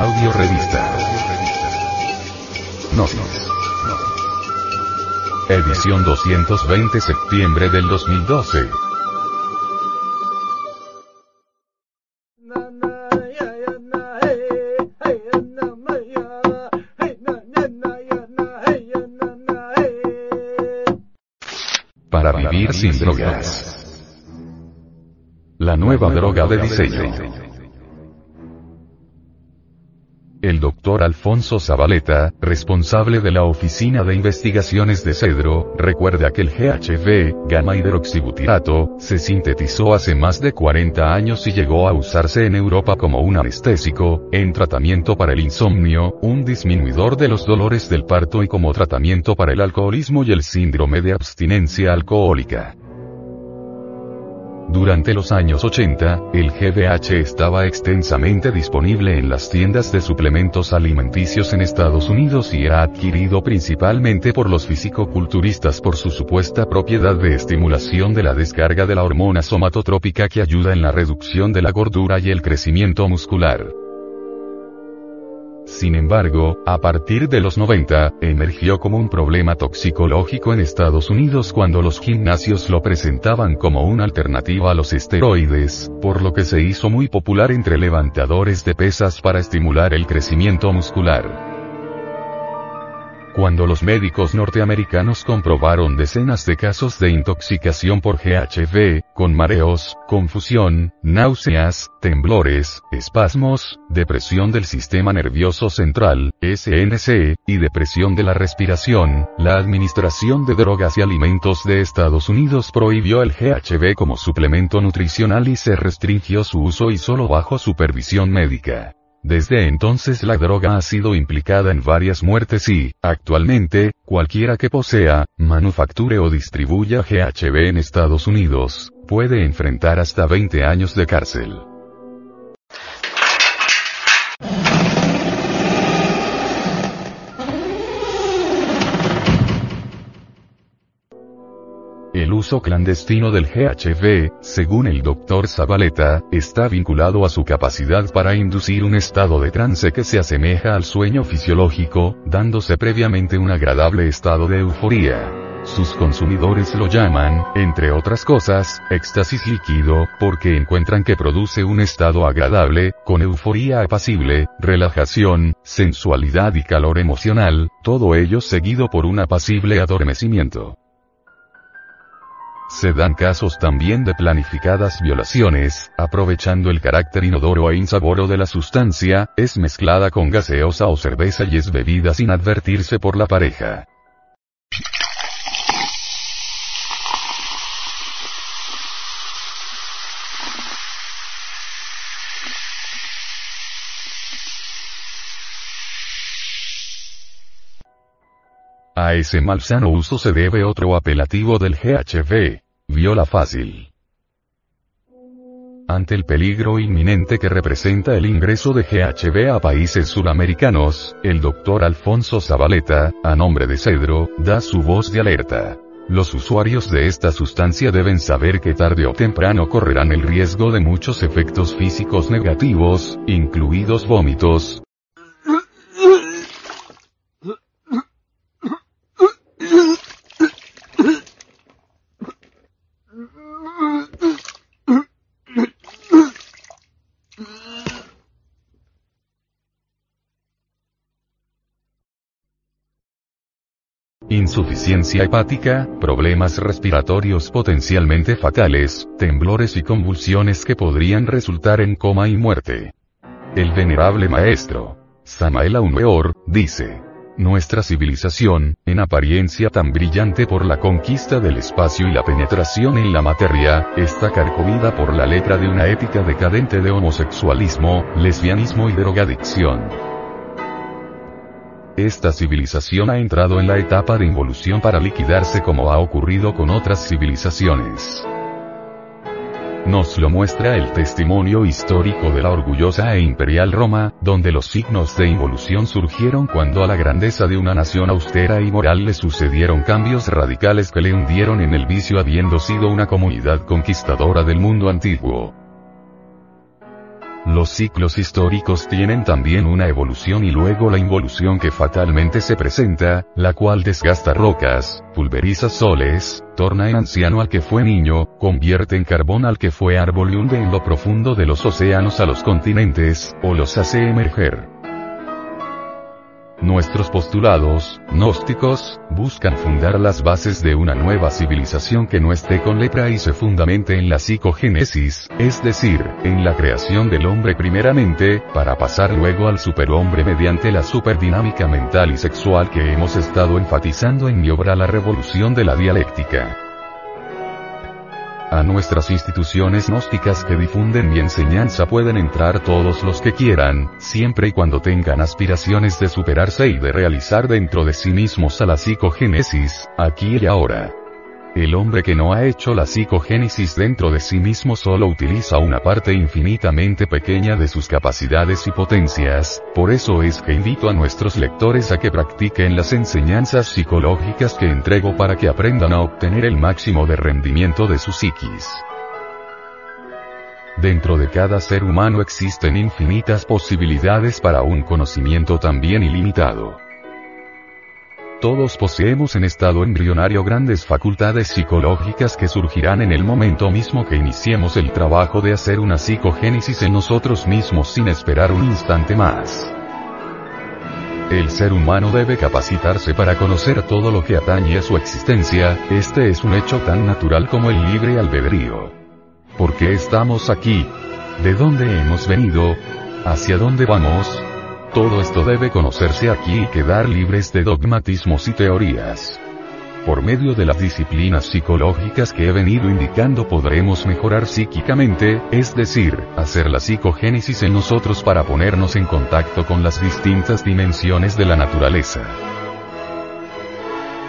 Audio Revista. Gnosis. Edición 220 septiembre del 2012. Para vivir sin drogas. La nueva droga de diseño. Doctor Alfonso Zabaleta, responsable de la Oficina de Investigaciones de Cedro, recuerda que el GHB, gamma hidroxibutirato, se sintetizó hace más de 40 años y llegó a usarse en Europa como un anestésico, en tratamiento para el insomnio, un disminuidor de los dolores del parto y como tratamiento para el alcoholismo y el síndrome de abstinencia alcohólica. Durante los años 80, el GBH estaba extensamente disponible en las tiendas de suplementos alimenticios en Estados Unidos y era adquirido principalmente por los fisicoculturistas por su supuesta propiedad de estimulación de la descarga de la hormona somatotrópica que ayuda en la reducción de la gordura y el crecimiento muscular. Sin embargo, a partir de los 90, emergió como un problema toxicológico en Estados Unidos cuando los gimnasios lo presentaban como una alternativa a los esteroides, por lo que se hizo muy popular entre levantadores de pesas para estimular el crecimiento muscular. Cuando los médicos norteamericanos comprobaron decenas de casos de intoxicación por GHB, con mareos, confusión, náuseas, temblores, espasmos, depresión del sistema nervioso central, SNC, y depresión de la respiración, la Administración de Drogas y Alimentos de Estados Unidos prohibió el GHB como suplemento nutricional y se restringió su uso y solo bajo supervisión médica. Desde entonces la droga ha sido implicada en varias muertes y, actualmente, cualquiera que posea, manufacture o distribuya GHB en Estados Unidos, puede enfrentar hasta 20 años de cárcel. Uso clandestino del GHB, según el Dr. Zabaleta, está vinculado a su capacidad para inducir un estado de trance que se asemeja al sueño fisiológico, dándose previamente un agradable estado de euforía. Sus consumidores lo llaman, entre otras cosas, éxtasis líquido, porque encuentran que produce un estado agradable, con euforía apacible, relajación, sensualidad y calor emocional, todo ello seguido por un apacible adormecimiento. Se dan casos también de planificadas violaciones, aprovechando el carácter inodoro e insaboro de la sustancia, es mezclada con gaseosa o cerveza y es bebida sin advertirse por la pareja. A ese malsano uso se debe otro apelativo del GHB, viola fácil. Ante el peligro inminente que representa el ingreso de GHB a países suramericanos, el doctor Alfonso Zabaleta, a nombre de Cedro, da su voz de alerta. Los usuarios de esta sustancia deben saber que tarde o temprano correrán el riesgo de muchos efectos físicos negativos, incluidos vómitos, insuficiencia hepática, problemas respiratorios potencialmente fatales, temblores y convulsiones que podrían resultar en coma y muerte. El venerable maestro, Samael Aumeor, dice, nuestra civilización, en apariencia tan brillante por la conquista del espacio y la penetración en la materia, está carcomida por la letra de una ética decadente de homosexualismo, lesbianismo y drogadicción. Esta civilización ha entrado en la etapa de involución para liquidarse como ha ocurrido con otras civilizaciones. Nos lo muestra el testimonio histórico de la orgullosa e imperial Roma, donde los signos de involución surgieron cuando a la grandeza de una nación austera y moral le sucedieron cambios radicales que le hundieron en el vicio habiendo sido una comunidad conquistadora del mundo antiguo. Los ciclos históricos tienen también una evolución y luego la involución que fatalmente se presenta, la cual desgasta rocas, pulveriza soles, torna en anciano al que fue niño, convierte en carbón al que fue árbol y hunde en lo profundo de los océanos a los continentes, o los hace emerger. Nuestros postulados, gnósticos, buscan fundar las bases de una nueva civilización que no esté con lepra y se fundamente en la psicogénesis, es decir, en la creación del hombre primeramente, para pasar luego al superhombre mediante la superdinámica mental y sexual que hemos estado enfatizando en mi obra La Revolución de la Dialéctica a nuestras instituciones gnósticas que difunden mi enseñanza pueden entrar todos los que quieran, siempre y cuando tengan aspiraciones de superarse y de realizar dentro de sí mismos a la psicogénesis, aquí y ahora. El hombre que no ha hecho la psicogénesis dentro de sí mismo solo utiliza una parte infinitamente pequeña de sus capacidades y potencias, por eso es que invito a nuestros lectores a que practiquen las enseñanzas psicológicas que entrego para que aprendan a obtener el máximo de rendimiento de su psiquis. Dentro de cada ser humano existen infinitas posibilidades para un conocimiento también ilimitado. Todos poseemos en estado embrionario grandes facultades psicológicas que surgirán en el momento mismo que iniciemos el trabajo de hacer una psicogénesis en nosotros mismos sin esperar un instante más. El ser humano debe capacitarse para conocer todo lo que atañe a su existencia, este es un hecho tan natural como el libre albedrío. ¿Por qué estamos aquí? ¿De dónde hemos venido? ¿Hacia dónde vamos? Todo esto debe conocerse aquí y quedar libres de dogmatismos y teorías. Por medio de las disciplinas psicológicas que he venido indicando podremos mejorar psíquicamente, es decir, hacer la psicogénesis en nosotros para ponernos en contacto con las distintas dimensiones de la naturaleza.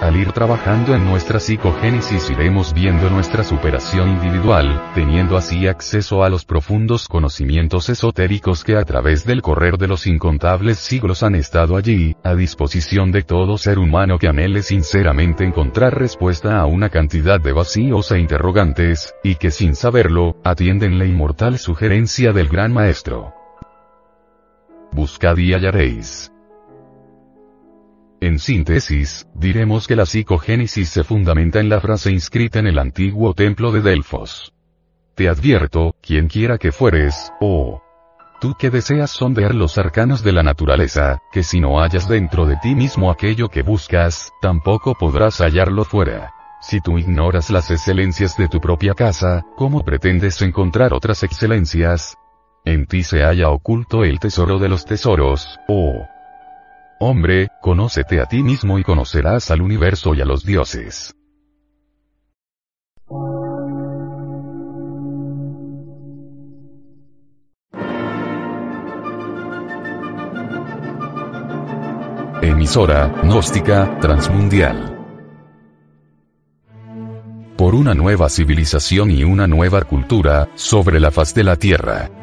Al ir trabajando en nuestra psicogénesis iremos viendo nuestra superación individual, teniendo así acceso a los profundos conocimientos esotéricos que a través del correr de los incontables siglos han estado allí, a disposición de todo ser humano que anhele sinceramente encontrar respuesta a una cantidad de vacíos e interrogantes, y que sin saberlo, atienden la inmortal sugerencia del gran maestro. Buscad y hallaréis. En síntesis, diremos que la psicogénesis se fundamenta en la frase inscrita en el antiguo templo de Delfos. Te advierto, quien quiera que fueres, oh, tú que deseas sondear los arcanos de la naturaleza, que si no hallas dentro de ti mismo aquello que buscas, tampoco podrás hallarlo fuera. Si tú ignoras las excelencias de tu propia casa, ¿cómo pretendes encontrar otras excelencias? En ti se halla oculto el tesoro de los tesoros, oh, Hombre, conócete a ti mismo y conocerás al universo y a los dioses. Emisora, gnóstica, transmundial. Por una nueva civilización y una nueva cultura, sobre la faz de la Tierra.